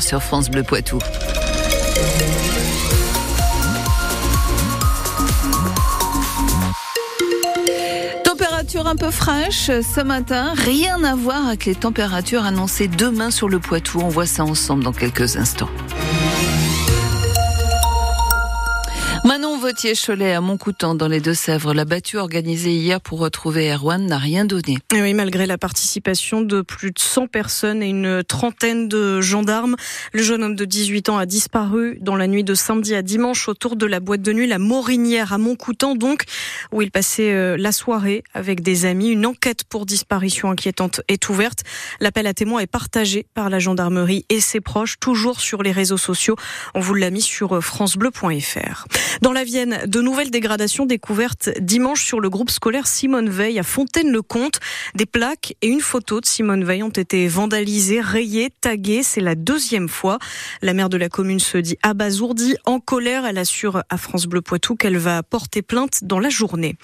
sur France Bleu Poitou. Température un peu fraîche ce matin, rien à voir avec les températures annoncées demain sur le Poitou. On voit ça ensemble dans quelques instants. Manon Vautier-Cholet à Montcoutan dans les Deux-Sèvres. La battue organisée hier pour retrouver Erwan n'a rien donné. oui, malgré la participation de plus de 100 personnes et une trentaine de gendarmes, le jeune homme de 18 ans a disparu dans la nuit de samedi à dimanche autour de la boîte de nuit La Morinière à Montcoutan, donc, où il passait euh, la soirée avec des amis. Une enquête pour disparition inquiétante est ouverte. L'appel à témoins est partagé par la gendarmerie et ses proches, toujours sur les réseaux sociaux. On vous l'a mis sur euh, francebleu.fr. Dans la Vienne, de nouvelles dégradations découvertes dimanche sur le groupe scolaire Simone Veil à Fontaine-le-Comte. Des plaques et une photo de Simone Veil ont été vandalisées, rayées, taguées. C'est la deuxième fois. La maire de la commune se dit abasourdie, en colère. Elle assure à France Bleu Poitou qu'elle va porter plainte dans la journée.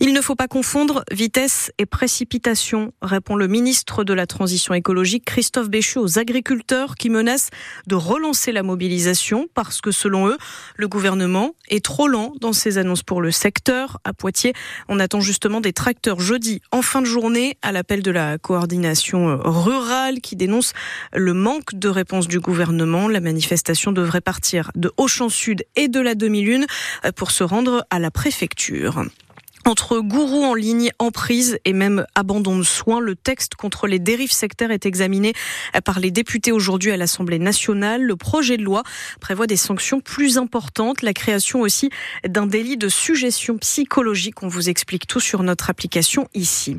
Il ne faut pas confondre vitesse et précipitation, répond le ministre de la Transition écologique Christophe Béchu aux agriculteurs qui menacent de relancer la mobilisation parce que selon eux, le gouvernement est trop lent dans ses annonces pour le secteur. À Poitiers, on attend justement des tracteurs jeudi en fin de journée à l'appel de la coordination rurale qui dénonce le manque de réponse du gouvernement. La manifestation devrait partir de Auchan Sud et de la demi-lune pour se rendre à la préfecture. Entre gourous en ligne, emprise et même abandon de soins, le texte contre les dérives sectaires est examiné par les députés aujourd'hui à l'Assemblée nationale. Le projet de loi prévoit des sanctions plus importantes, la création aussi d'un délit de suggestion psychologique. On vous explique tout sur notre application ici.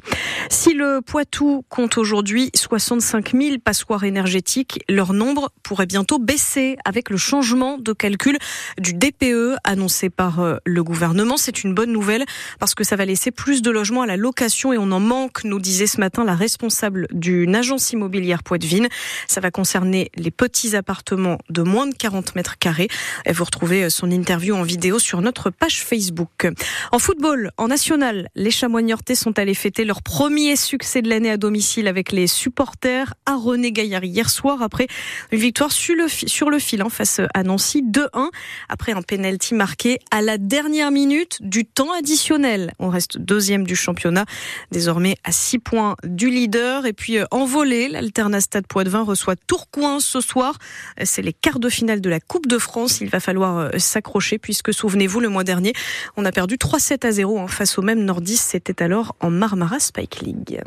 Si le Poitou compte aujourd'hui 65 000 passoires énergétiques, leur nombre pourrait bientôt baisser avec le changement de calcul du DPE annoncé par euh, le gouvernement. C'est une bonne nouvelle parce que que ça va laisser plus de logements à la location et on en manque, nous disait ce matin la responsable d'une agence immobilière Poitvine. Ça va concerner les petits appartements de moins de 40 mètres carrés. Vous retrouvez son interview en vidéo sur notre page Facebook. En football, en national, les Chamois sont allés fêter leur premier succès de l'année à domicile avec les supporters à René Gaillard hier soir après une victoire sur le, sur le fil hein, face à Nancy 2-1 après un penalty marqué à la dernière minute du temps additionnel. On reste deuxième du championnat, désormais à 6 points du leader. Et puis euh, en volée, l'Alternastade Poitvin reçoit Tourcoing ce soir. C'est les quarts de finale de la Coupe de France. Il va falloir euh, s'accrocher puisque, souvenez-vous, le mois dernier, on a perdu 3-7 à 0 face au même Nordis. C'était alors en Marmara Spike League.